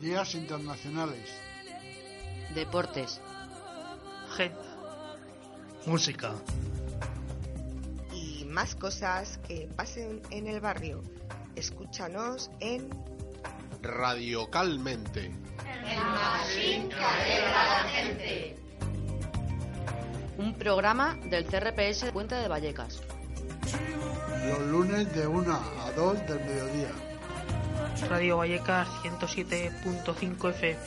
Días internacionales. Deportes. Agenda. Música. Y más cosas que pasen en el barrio. Escúchanos en Radiocalmente. El magazine que alegra a la gente. Un programa del CRPS Puente de Vallecas. Los lunes de 1 a 2 del mediodía. Radio Vallecas 107.5 FM.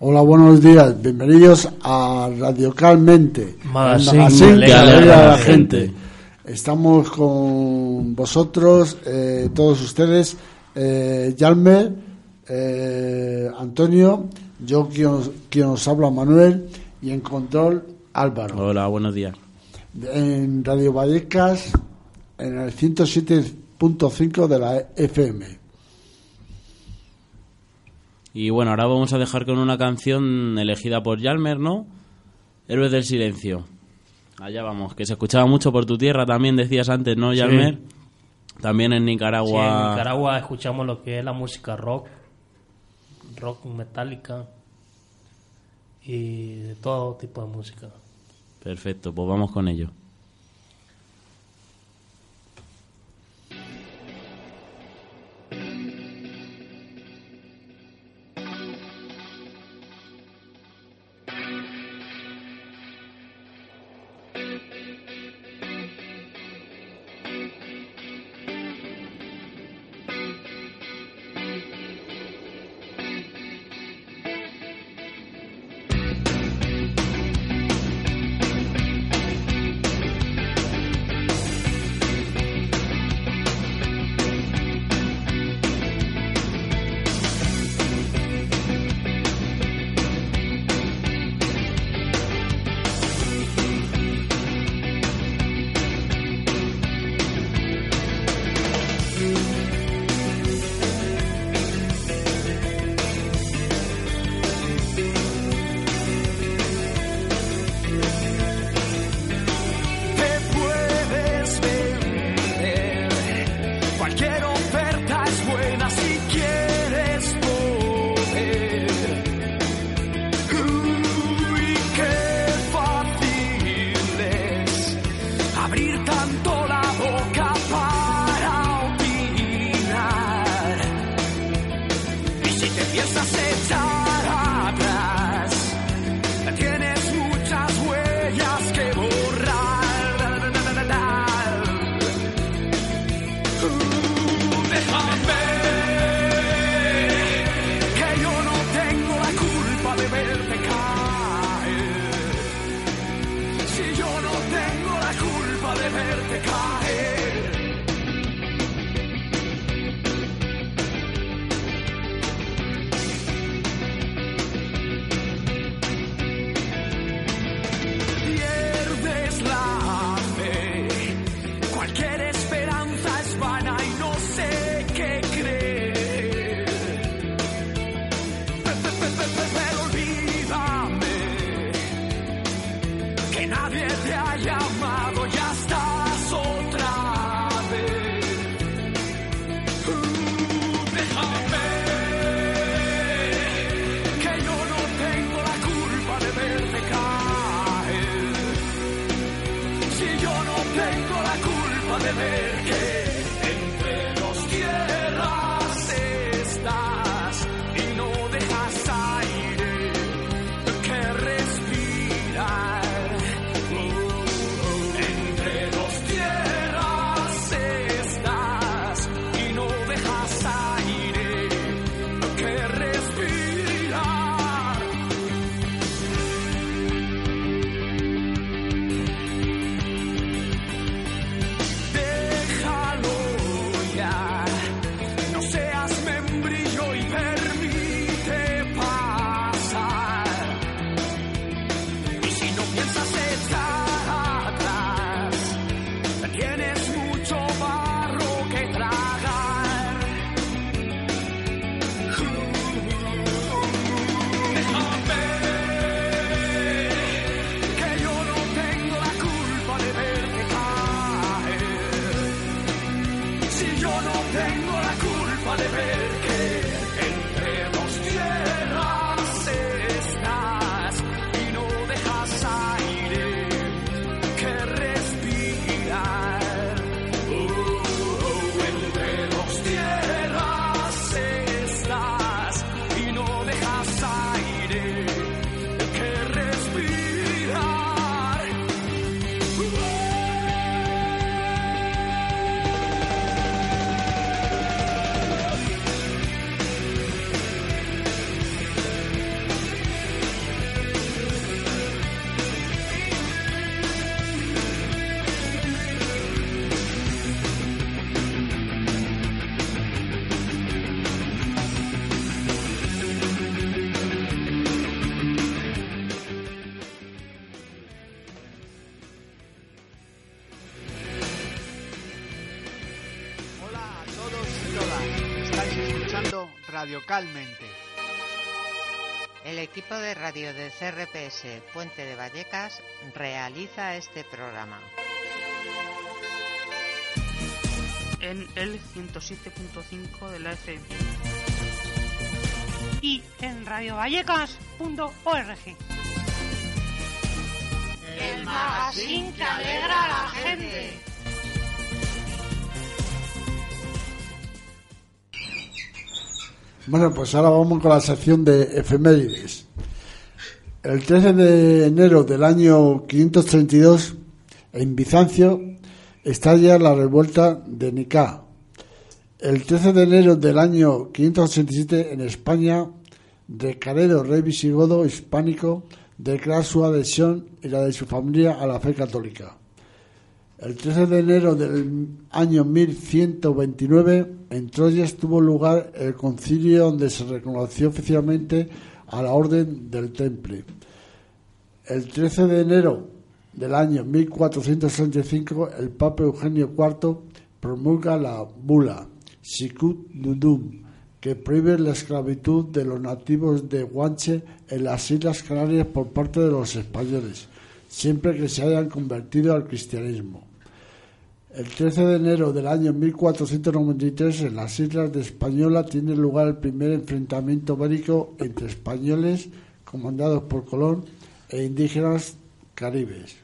Hola, buenos días. Bienvenidos a Radiocalmente. Magazine el que alegra a la gente. Estamos con vosotros, eh, todos ustedes, eh, Yalmer, eh, Antonio, yo quien os, quien os habla Manuel y en control Álvaro. Hola, buenos días. En Radio Vallecas, en el 107.5 de la FM. Y bueno, ahora vamos a dejar con una canción elegida por Yalmer, ¿no? Héroes del Silencio. Allá vamos, que se escuchaba mucho por tu tierra también, decías antes, ¿no, Yalmer? También en Sí, Nicaragua. en Nicaragua escuchamos lo que es la música rock, rock metálica y de todo tipo de música. Perfecto, pues vamos con ello. El equipo de radio de CRPS Puente de Vallecas realiza este programa. En el 107.5 de la FM. Y en radiovallecas.org. El magazine que alegra a la gente. Bueno, pues ahora vamos con la sección de efemérides. El 13 de enero del año 532, en Bizancio, estalla la revuelta de Nicá. El 13 de enero del año 587, en España, Recaredo, rey visigodo hispánico, declara su adhesión y la de su familia a la fe católica. El 13 de enero del año 1129, en Troyes tuvo lugar el concilio donde se reconoció oficialmente a la Orden del Temple. El 13 de enero del año 1465, el Papa Eugenio IV promulga la bula Sicut Dudum, que prohíbe la esclavitud de los nativos de Guanche en las Islas Canarias por parte de los españoles, siempre que se hayan convertido al cristianismo. El 13 de enero del año 1493, en las islas de Española, tiene lugar el primer enfrentamiento bélico entre españoles, comandados por Colón, e indígenas caribes.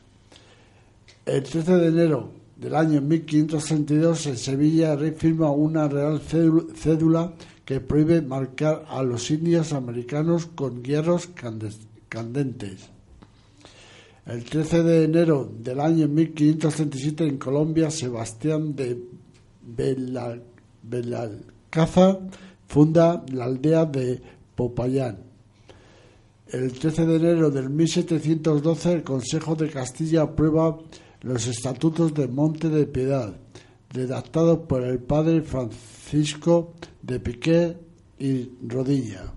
El 13 de enero del año 1562, en Sevilla, el rey firma una real cédula que prohíbe marcar a los indios americanos con hierros candentes. El 13 de enero del año 1537 en Colombia, Sebastián de Belalcázar funda la aldea de Popayán. El 13 de enero del 1712 el Consejo de Castilla aprueba los estatutos de Monte de Piedad, redactados por el padre Francisco de Piqué y Rodilla.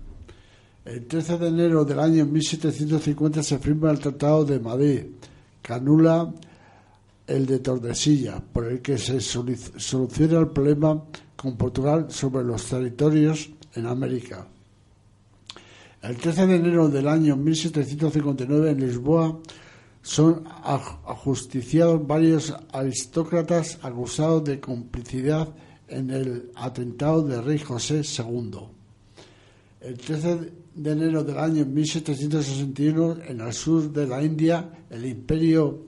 El 13 de enero del año 1750 se firma el Tratado de Madrid, que anula el de Tordesillas, por el que se soluciona el problema con Portugal sobre los territorios en América. El 13 de enero del año 1759 en Lisboa son ajusticiados varios aristócratas acusados de complicidad en el atentado de rey José II. El 13 de enero del año 1761, en el sur de la India, el imperio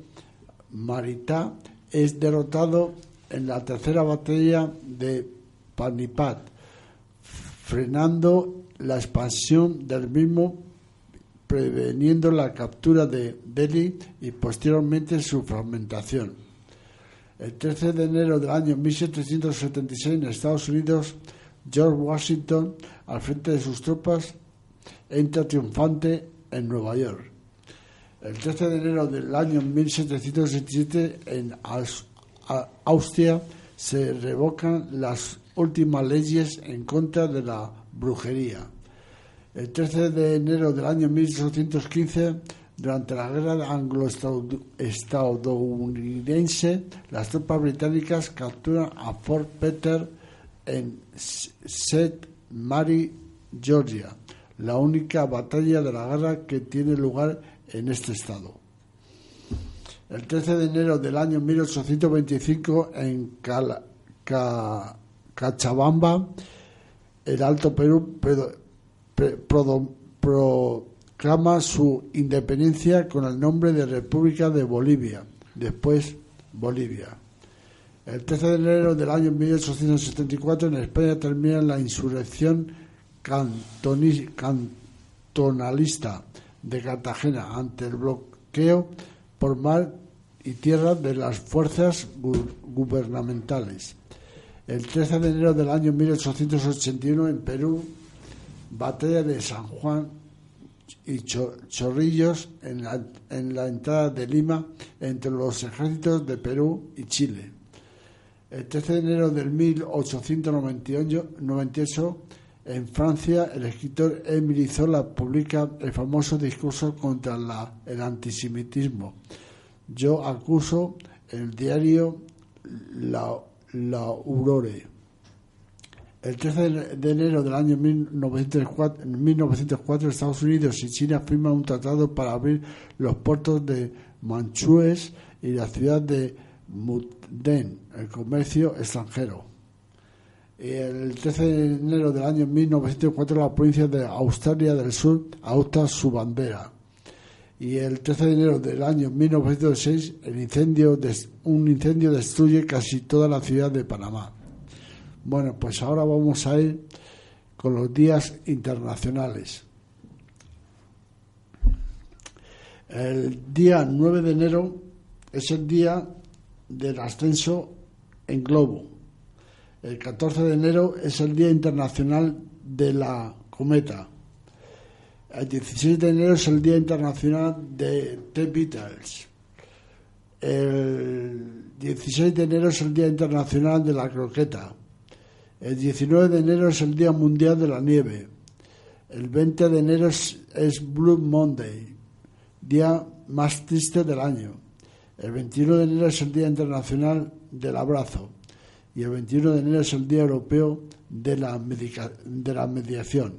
Maritá es derrotado en la tercera batalla de Panipat, frenando la expansión del mismo, preveniendo la captura de Delhi y posteriormente su fragmentación. El 13 de enero del año 1776 en Estados Unidos, George Washington, al frente de sus tropas, entra triunfante en Nueva York. El 13 de enero del año 1767 en Austria se revocan las últimas leyes en contra de la brujería. El 13 de enero del año 1815, durante la guerra anglo-estadounidense, las tropas británicas capturan a Fort Peter en St. Mary, Georgia la única batalla de la guerra que tiene lugar en este estado. El 13 de enero del año 1825 en Cachabamba, el Alto Perú proclama su independencia con el nombre de República de Bolivia, después Bolivia. El 13 de enero del año 1874 en España termina la insurrección cantonalista de Cartagena ante el bloqueo por mar y tierra de las fuerzas gubernamentales. El 13 de enero del año 1881 en Perú, batalla de San Juan y Chorrillos en la, en la entrada de Lima entre los ejércitos de Perú y Chile. El 13 de enero del 1898 en Francia, el escritor Émile Zola publica el famoso discurso contra el antisemitismo. Yo acuso el diario La, Aurore. El 13 de enero del año 1904, en 1904 Estados Unidos y China firman un tratado para abrir los puertos de Manchúes y la ciudad de Mukden, el comercio extranjero. El 13 de enero del año 1904 la provincia de Australia del Sur adopta su bandera. Y el 13 de enero del año 1906 el incendio des- un incendio destruye casi toda la ciudad de Panamá. Bueno, pues ahora vamos a ir con los días internacionales. El día 9 de enero es el día del ascenso en globo. El 14 de enero es el Día Internacional de la Cometa. El 16 de enero es el Día Internacional de The Beatles. El 16 de enero es el Día Internacional de la Croqueta. El 19 de enero es el Día Mundial de la Nieve. El 20 de enero es, es Blue Monday, día más triste del año. El 21 de enero es el Día Internacional del Abrazo. Y el 21 de enero es el Día Europeo de la, de la Mediación.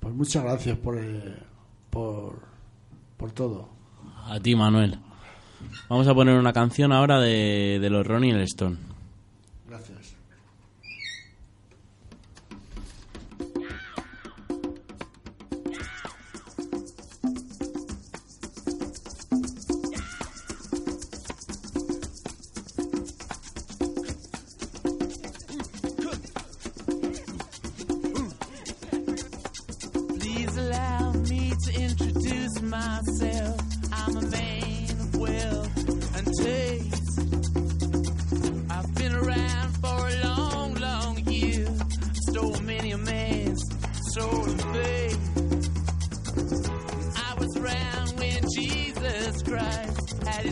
Pues muchas gracias por, eh, por, por todo. A ti, Manuel. Vamos a poner una canción ahora de, de los Ronnie Stone.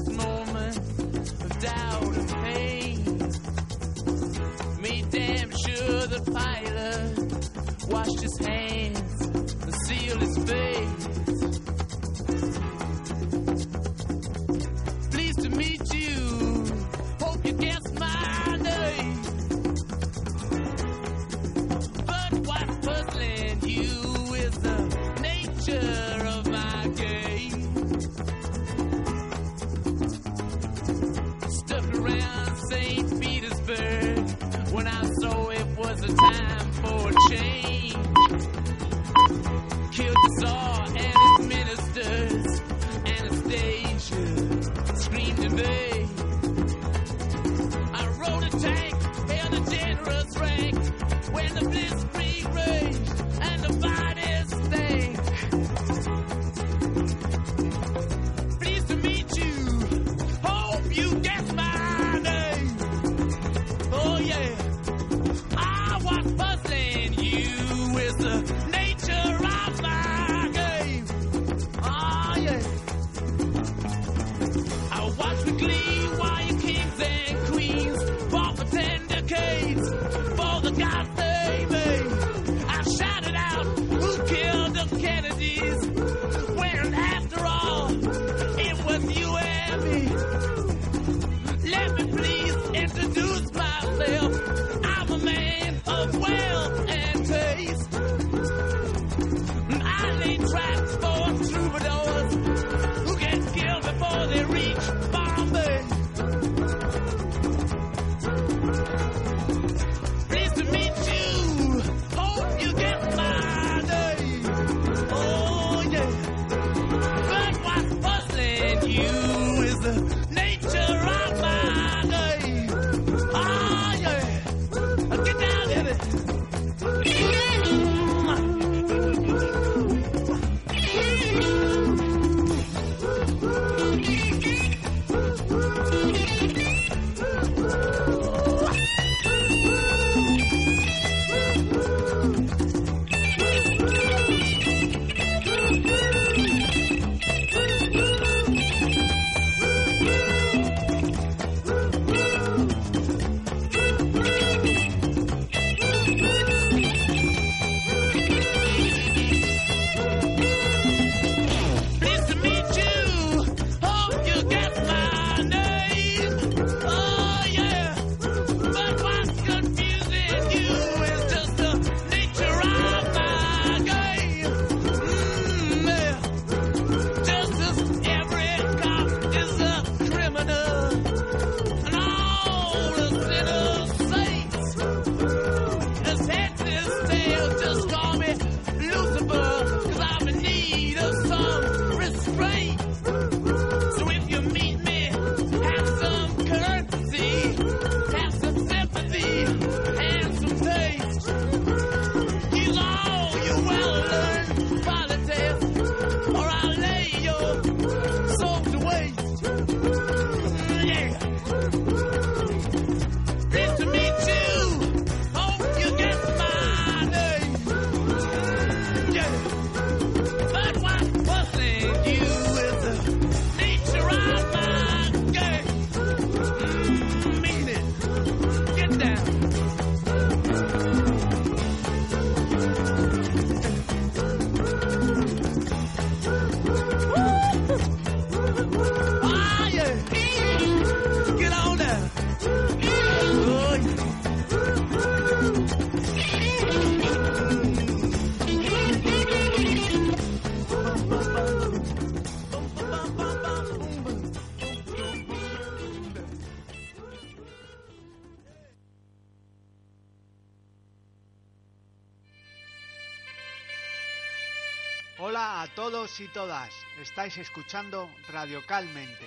no todos y todas. Estáis escuchando Radio Calmente.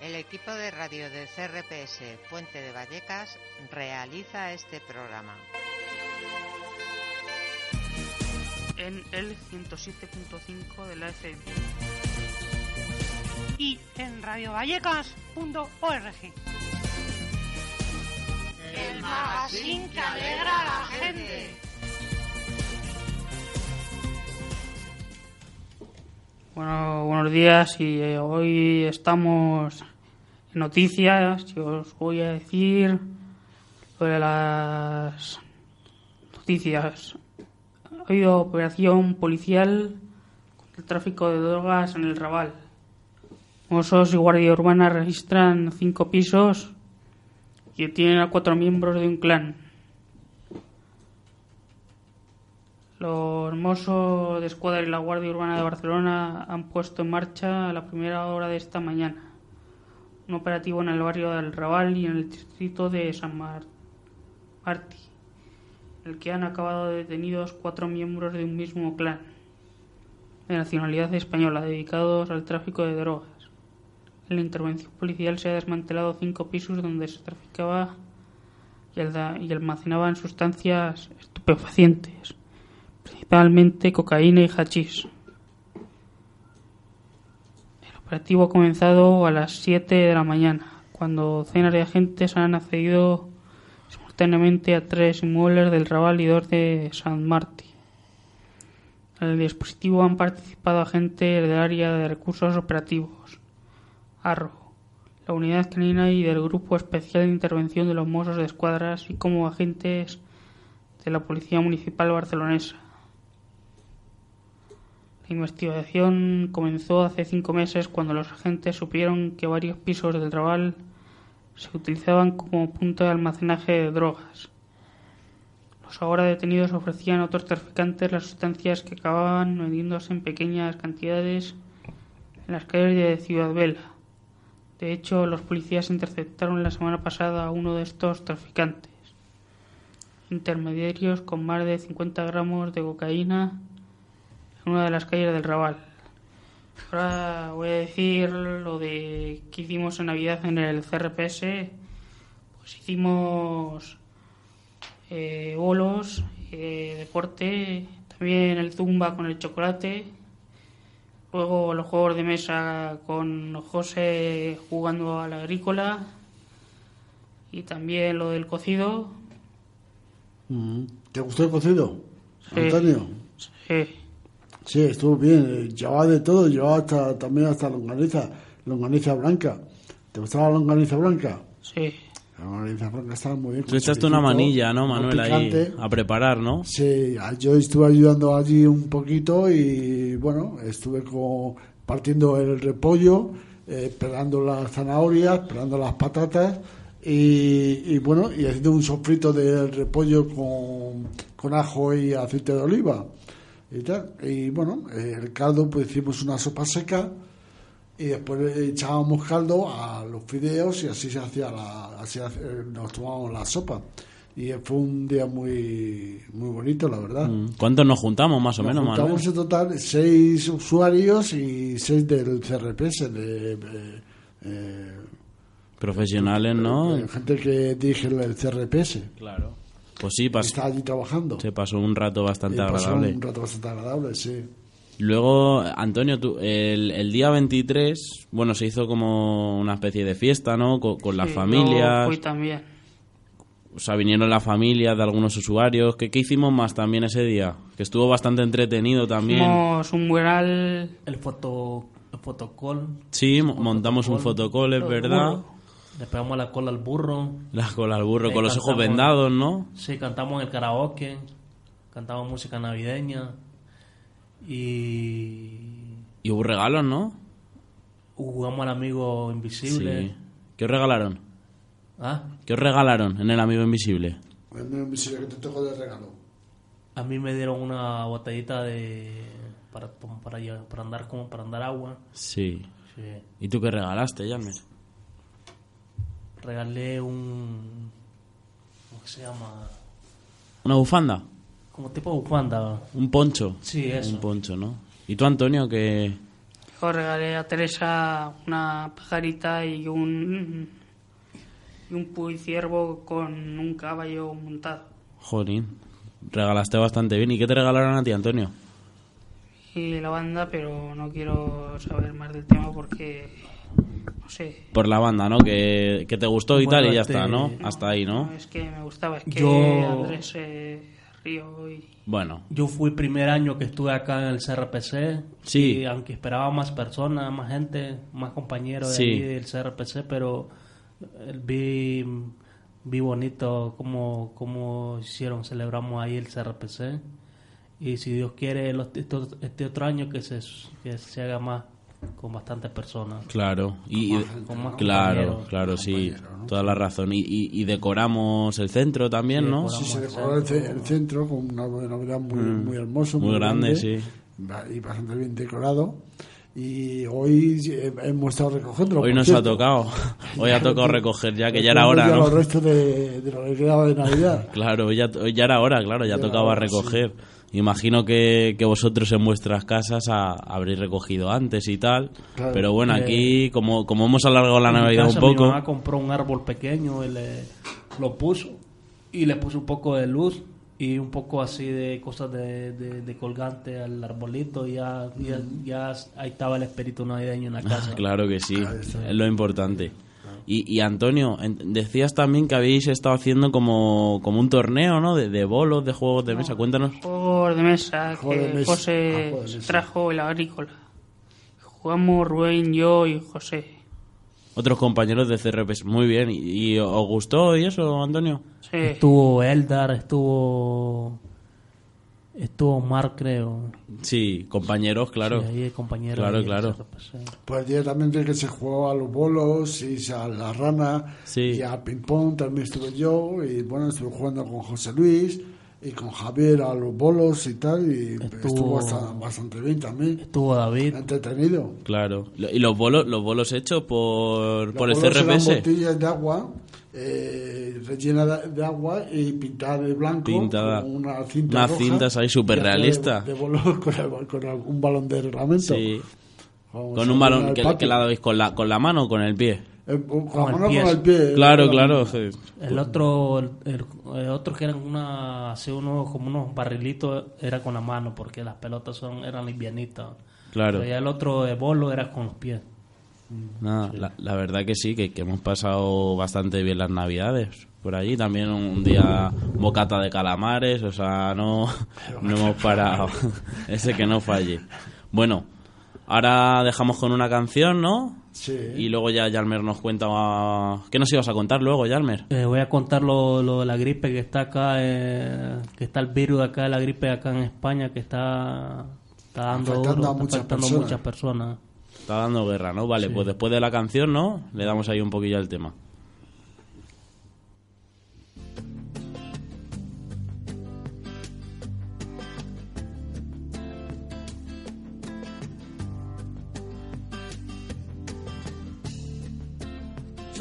El equipo de radio de CRPS Puente de Vallecas realiza este programa. En el 107.5 de la FM. Y en radiovallecas.org. El magazine que alegra a la gente. Bueno, buenos días y eh, hoy estamos en noticias y os voy a decir sobre las noticias. Ha habido operación policial contra el tráfico de drogas en el Raval. Mossos y Guardia Urbana registran cinco pisos que tienen a cuatro miembros de un clan. Los Mossos de Escuadra y la Guardia Urbana de Barcelona han puesto en marcha a la primera hora de esta mañana un operativo en el barrio del Raval y en el distrito de San Mar- Martí, en el que han acabado detenidos cuatro miembros de un mismo clan de nacionalidad española dedicados al tráfico de drogas. En la intervención policial se ha desmantelado cinco pisos donde se traficaba y almacenaban sustancias estupefacientes principalmente cocaína y hachís. El operativo ha comenzado a las 7 de la mañana, cuando docenas de agentes han accedido simultáneamente a tres inmuebles del Raval y dos de San Martí. En el dispositivo han participado agentes del área de recursos operativos, ARRO, la unidad canina y del Grupo Especial de Intervención de los Mossos de Escuadra, así como agentes de la Policía Municipal Barcelonesa. Investigación comenzó hace cinco meses cuando los agentes supieron que varios pisos del Raval se utilizaban como punto de almacenaje de drogas. Los ahora detenidos ofrecían a otros traficantes las sustancias que acababan vendiéndose en pequeñas cantidades en las calles de Ciudad Vela. De hecho, los policías interceptaron la semana pasada a uno de estos traficantes intermediarios con más de 50 gramos de cocaína una de las calles del Raval. Ahora voy a decir lo de que hicimos en Navidad en el CRPS. Pues hicimos eh, bolos, eh, deporte, también el zumba con el chocolate. Luego los juegos de mesa con José jugando a la agrícola. Y también lo del cocido, Mm. ¿Te gustó el cocido, Sí. Antonio? Sí. Sí, estuvo bien. eh, Llevaba de todo, llevaba hasta, también hasta longaniza, longaniza blanca. ¿Te gustaba la longaniza blanca? Sí. La longaniza blanca estaba muy bien. Tú echaste una manilla, ¿no, Manuel? Ahí a preparar, ¿no? Sí, a- yo estuve ayudando allí un poquito y bueno, estuve como partiendo el repollo, eh, pelando las zanahorias, pelando las patatas y, y, bueno, y haciendo un sofrito de repollo con, con ajo y aceite de oliva y tal. Y bueno, eh, el caldo pues hicimos una sopa seca y después echábamos caldo a los fideos y así se hacía la, así hace- nos tomábamos la sopa y fue un día muy muy bonito la verdad Mm. ¿Cuántos nos juntamos, más o Nos menos, Manuel? juntamos en total seis usuarios y seis del CRPS de, de, eh, Profesionales, ¿no? de gente que dirige el CRPS Claro. Pues sí, pas- está allí trabajando se pasó un rato bastante y pasó agradable. un rato bastante agradable sí Luego, Antonio, tú, el, el día 23, bueno, se hizo como una especie de fiesta, ¿no? Con, con las Sí, familias. yo fui también. O sea, vinieron las familias de algunos usuarios. ¿Qué, qué hicimos más también ese día? Que estuvo bastante entretenido también. Hicimos un mural. El foto el fotocall. Sí, mo- montamos un fotocall, es verdad. Le pegamos la cola al burro. La cola al burro, Eh, con los ojos vendados, ¿no? Sí, cantamos en el karaoke. Cantamos música navideña. Y Y hubo regalos, ¿no? jugamos al amigo invisible. Sí. ¿Qué os regalaron? ¿Ah? ¿Qué os regalaron en el Amigo Invisible? El mío invisible que te tocó de regalo. A mí me dieron una botellita de para para, para andar como para andar agua. Sí. Sí. ¿Y tú qué regalaste, Yalmer? Regalé un ¿cómo se llama? ¿Una bufanda? Como tipo bufanda. ¿Un poncho? Sí, eso. Un poncho, ¿no? ¿Y tú, Antonio, qué...? Yo regalé a Teresa una pajarita y un y un puiciervo con un caballo montado. Jolín, regalaste bastante bien. ¿Y qué te regalaron a ti, Antonio? Y la banda, pero no quiero saber más del tema porque Por la banda, ¿no? Que, que te gustó y Bueno, tal y ya este- está, ¿no? Hasta ahí, ¿no? No, es que me gustaba, es que Yo- Andrés eh, Río y Bueno, Yo fui el primer año que estuve acá en el CRPC. Sí. Y aunque esperaba más personas, más gente, más compañeros de Sí. ahí del CRPC, pero eh, vi, vi bonito cómo, cómo hicieron, celebramos ahí el CRPC. Y si Dios quiere, los- este, este otro año que se, que se haga más con bastantes personas. claro. Y, y- Con más claro, claro, sí. Toda la razón. Y, y- y decoramos el centro también, Sí, ¿no? Sí, se decoró el, ce- el centro con una novedad muy, Mm. muy hermoso. Muy grande, sí. Va- Y bastante bien decorado. Y hoy eh, hemos estado recogiendo. Hoy nos ha tocado. Hoy ha tocado recoger ya, que ya era hora, Ya ¿no? los restos de, de lo que quedaba de Navidad. Claro, hoy ya, hoy ya era hora, claro, ya Ya tocaba hora, recoger. Imagino que, que vosotros en vuestras casas ha- habréis recogido antes y tal. Claro. Pero bueno, Eh, aquí, como, como hemos alargado la Navidad un poco. Mi mamá compró un árbol pequeño y le, lo puso y le puso un poco de luz y un poco así de cosas de, de, de colgante al arbolito y ya, ya, ya ahí estaba el espíritu navideño en la casa. Claro que sí, es lo importante. Y, y Antonio, decías también que habéis estado haciendo como, como un torneo, ¿no? De, de bolos, de juegos de mesa. Cuéntanos. De mesa Juego de que mesa. José Ah, juego de mesa. trajo el agrícola. Jugamos Rubén, yo y José. Otros compañeros de CRPS. Muy bien. ¿Y, y os gustó y eso, Antonio? Sí. Estuvo Eldar, estuvo estuvo Mar creo. Sí, compañeros, claro. Sí, ahí el compañero Claro, ahí, claro. Pues directamente que se jugó a los bolos y a la rana Sí. y a ping-pong también estuve yo. Y bueno, estuve jugando con José Luis y con Javier a los bolos y tal. Y Estuvo- estuvo, bastante, bastante bien también. Estuvo David. Entretenido. Claro. ¿Y los bolos, los bolos hechos por, Los por el bolos eran CRPS? botellas de agua eh, rellena de, de agua y pintada de blanco Pintada. con una cinta Unas roja cintas ahí y superrealista. De, de bolos con, el- con el- un balón de reglamento. Sí. Vamos Con un balón al que, que la dabais con la, con la mano o con el pie. Eh, con Con la el pie. con el pie. Claro, Era- claro. sí. El otro, el, el otro que eran una, así unos, como unos barrilitos, era con la mano, porque las pelotas son, eran livianitas. Claro. Pero ya el otro de bolo era con los pies. Nada, la, la verdad que sí, que, que hemos pasado bastante bien las navidades por allí. También un, un día bocata de calamares, o sea, no, no hemos parado. Ese que no falle. Bueno, ahora dejamos con una canción, ¿no? Sí. Y luego ya Yalmer nos cuenta... ¿Qué nos ibas a contar luego, Yalmer? Eh, voy a contar lo, lo de la gripe que está acá, eh, que está el virus de acá, la gripe acá en España, que está, está dando Afectando duro, a está muchas afectando a personas. muchas personas. Está dando guerra, ¿no? Vale, Sí. pues después de la canción, ¿no? Le damos ahí un poquillo al tema.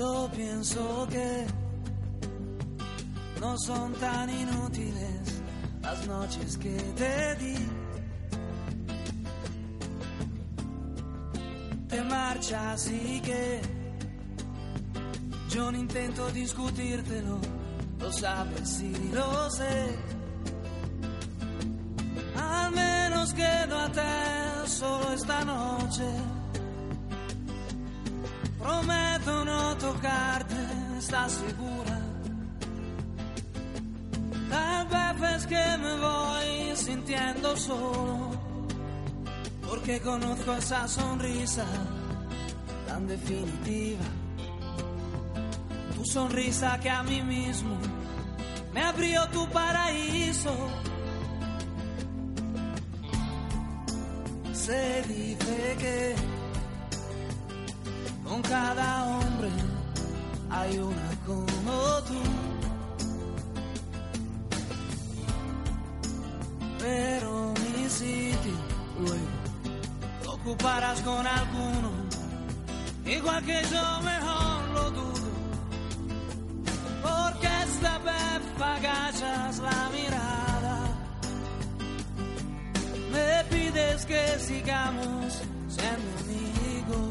Yo pienso que no son tan inútiles las noches que te di. Te marchas y que yo no intento discutírtelo, lo sabes y lo sé. Al menos quedo a te solo esta noche. Prometo no tocarte, ¿estás segura? Tal vez es que me voy sintiendo solo, porque conozco esa sonrisa tan definitiva. Tu sonrisa que a mí mismo me abrió tu paraíso. Se dice que cada hombre hay una como tú. Pero mi sitio luego lo ocuparás con alguno, igual que yo mejor lo dudo. Porque esta vez agachas la mirada, me pides que sigamos siendo amigos.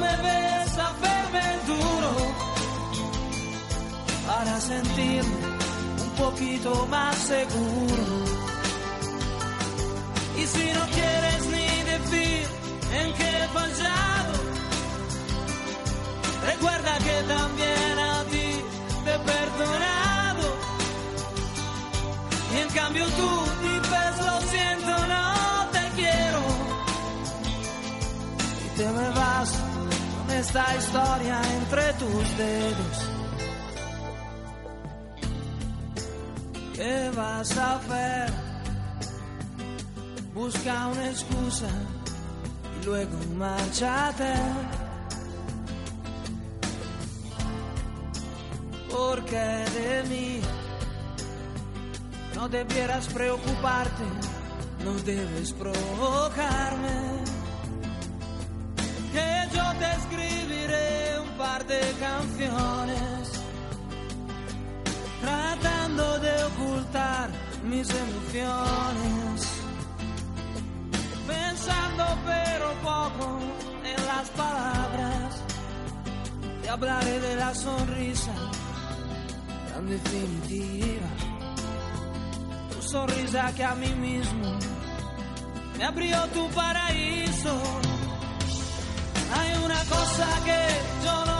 Me ves hacerme el duro para sentirme un poquito más seguro. Y si no quieres ni decir en qué he fallado, recuerda que también a ti te he perdonado. Y en cambio tú dices lo siento, no te quiero te me vas esta historia entre tus dedos. ¿Qué vas a hacer? Busca una excusa y luego márchate. Porque de mí no debieras preocuparte, no debes provocarme que yo te par de canciones tratando de ocultar mis emociones. Pensando pero poco en las palabras te hablaré de la sonrisa tan definitiva. Tu sonrisa que a mí mismo me abrió tu paraíso. Hay una cosa que yo no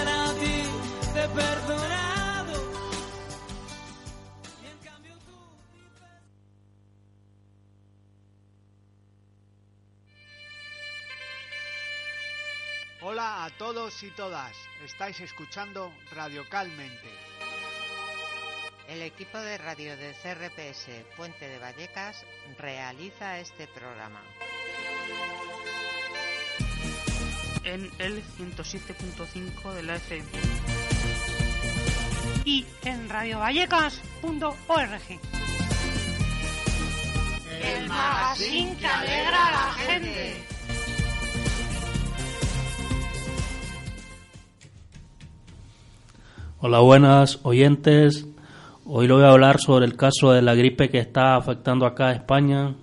a te he perdonado. Y en cambio tú Hola a todos y todas. Estáis escuchando Radio Calmente. El equipo de radio de CRPS Puente de Vallecas realiza este programa. en el 107.5 de la FM. Y en radiovallecas.org. El magazine que alegra a la gente. Hola, buenas oyentes. Hoy le voy a hablar sobre el caso de la gripe que está afectando acá a España.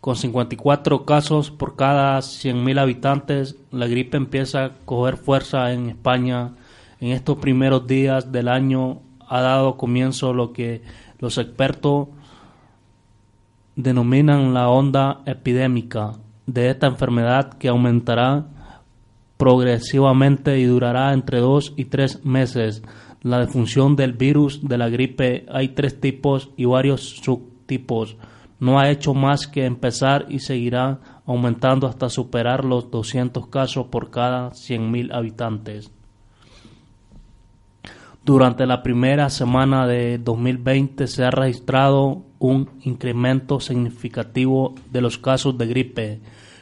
Con 54 casos por cada 100.000 habitantes, la gripe empieza a coger fuerza en España. En estos primeros días del año ha dado comienzo lo que los expertos denominan la onda epidémica de esta enfermedad que aumentará progresivamente y durará entre dos y tres meses. La defunción del virus de la gripe hay tres tipos y varios subtipos. no ha hecho más que empezar y seguirá aumentando hasta superar los 200 casos por cada 100.000 habitantes. Durante la primera semana de 2020 se ha registrado un incremento significativo de los casos de gripe.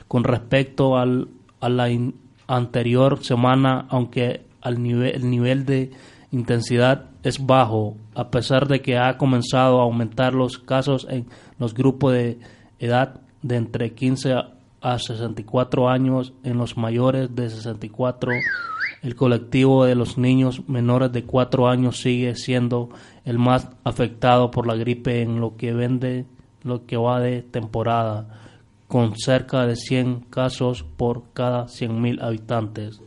Con respecto al, a la anterior semana, aunque al nivel, el nivel de intensidad es bajo, a pesar de que ha comenzado a aumentar los casos en los grupos de edad de entre 15 a 64 años, en los mayores de 64 el colectivo de los niños menores de 4 años sigue siendo el más afectado por la gripe en lo que vende lo que va de temporada, con cerca de 100 casos por cada 100.000 habitantes.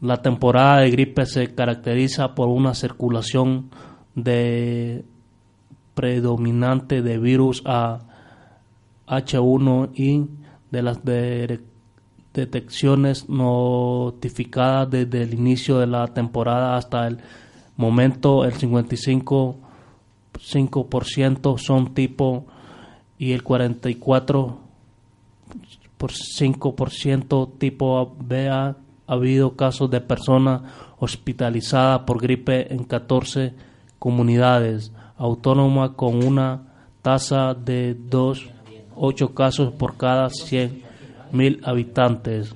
La temporada de gripe se caracteriza por una circulación predominante de virus a H1 y de las de- detecciones notificadas desde el inicio de la temporada hasta el momento el 55 5% son tipo y el 44 por 5% tipo B ha habido casos de personas hospitalizadas por gripe en 14 comunidades. Autónomas con una tasa de 2,8 casos por cada 100 mil habitantes,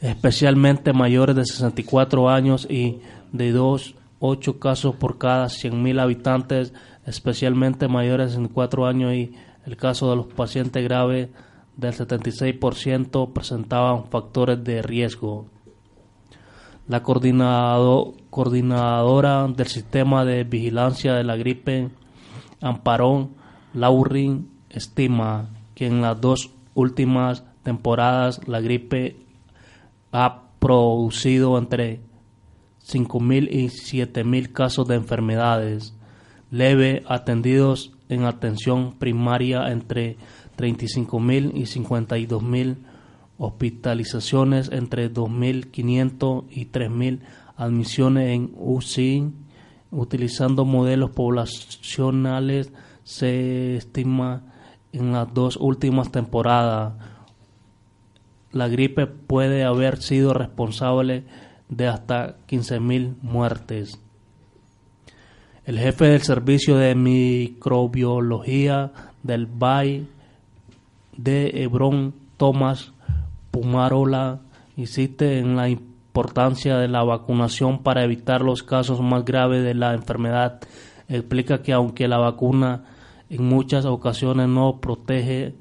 especialmente mayores de 64 años y de 2,8 casos por cada 100 mil habitantes, especialmente mayores de 64 años y el caso de los pacientes graves del 76% presentaban factores de riesgo. La coordinado- coordinadora del sistema de vigilancia de la gripe, Amparón Laurin, estima que en las dos últimas temporadas la gripe ha producido entre 5.000 y 7.000 casos de enfermedades leve atendidos en atención primaria entre 35.000 y 52.000 hospitalizaciones entre 2.500 y 3.000 admisiones en UCI utilizando modelos poblacionales se estima en las dos últimas temporadas la gripe puede haber sido responsable de hasta 15.000 muertes. El jefe del servicio de microbiología del BAI de Hebrón, Tomás Pumarola, insiste en la importancia de la vacunación para evitar los casos más graves de la enfermedad. Explica que aunque la vacuna en muchas ocasiones no protege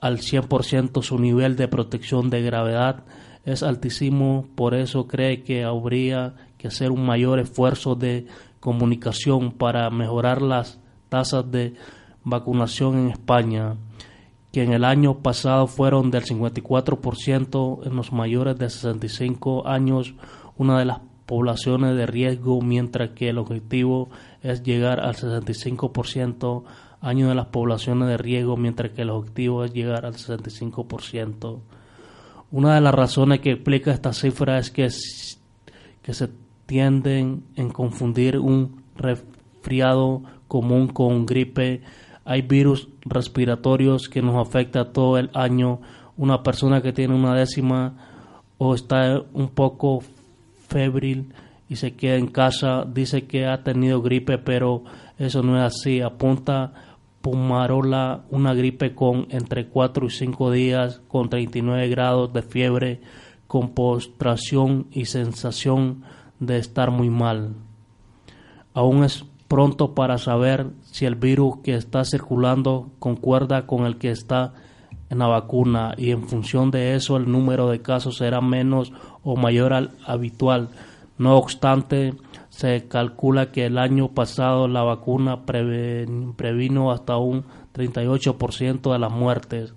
al 100% su nivel de protección de gravedad. Es altísimo, por eso cree que habría que hacer un mayor esfuerzo de comunicación para mejorar las tasas de vacunación en España, que en el año pasado fueron del 54% en los mayores de 65 años, una de las poblaciones de riesgo, mientras que el objetivo es llegar al 65% año de las poblaciones de riesgo, mientras que el objetivo es llegar al 65%. Una de las razones que explica esta cifra es que, que se tienden en confundir un resfriado común con gripe. Hay virus respiratorios que nos afecta todo el año. Una persona que tiene una décima o está un poco febril y se queda en casa dice que ha tenido gripe, pero eso no es así. Apunta Pumarola una gripe con entre 4 y 5 días, con 39 grados de fiebre, con postración y sensación de estar muy mal. Aún es pronto para saber si el virus que está circulando concuerda con el que está en la vacuna y en función de eso el número de casos será menos o mayor al habitual. No obstante, se calcula que el año pasado la vacuna previno hasta un 38% de las muertes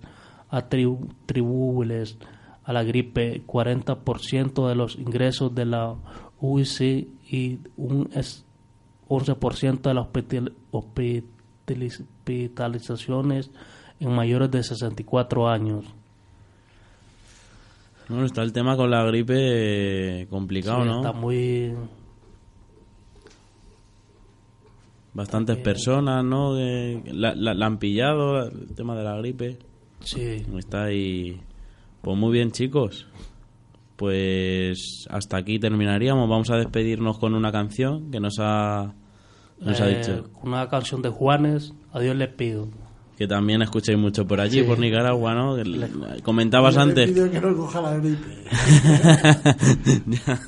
atribuibles a la gripe, 40% de los ingresos de la UIC y un es- 11% de las hospital- hospitaliz- hospitalizaciones en mayores de 64 años. Bueno, está el tema con la gripe eh, complicado, Sí, ¿no? Está muy... bastantes personas, ¿no? La- la han pillado, el tema de la gripe. Sí. Está ahí. Pues muy bien, chicos. Pues hasta aquí terminaríamos. Vamos a despedirnos con una canción que nos ha, nos ha Eh, dicho Una canción de Juanes, Adiós les pido. Que también escuchéis mucho por allí, Sí. por Nicaragua, ¿no? Que le- Comentabas Le antes. pido que no coja la gripe.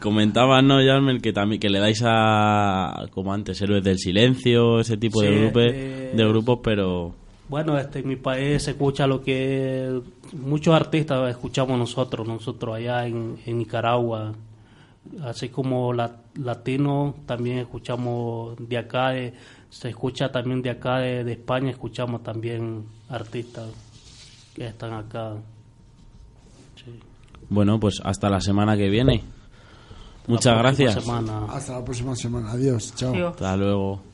Comentabas, ¿no, Yarmel, que también que le dais a, como antes, Héroes del Silencio, ese tipo de, grupos, eh, de grupos, pero Bueno, este, en mi país se escucha lo que muchos artistas escuchamos nosotros, nosotros allá en, en Nicaragua, así como la, latino también escuchamos de acá, se escucha también de acá de, de España, escuchamos también artistas que están acá. bueno, pues hasta la semana que viene. Muchas próxima gracias. semana. Hasta la próxima semana. Adiós. Chao. Adiós. Hasta luego.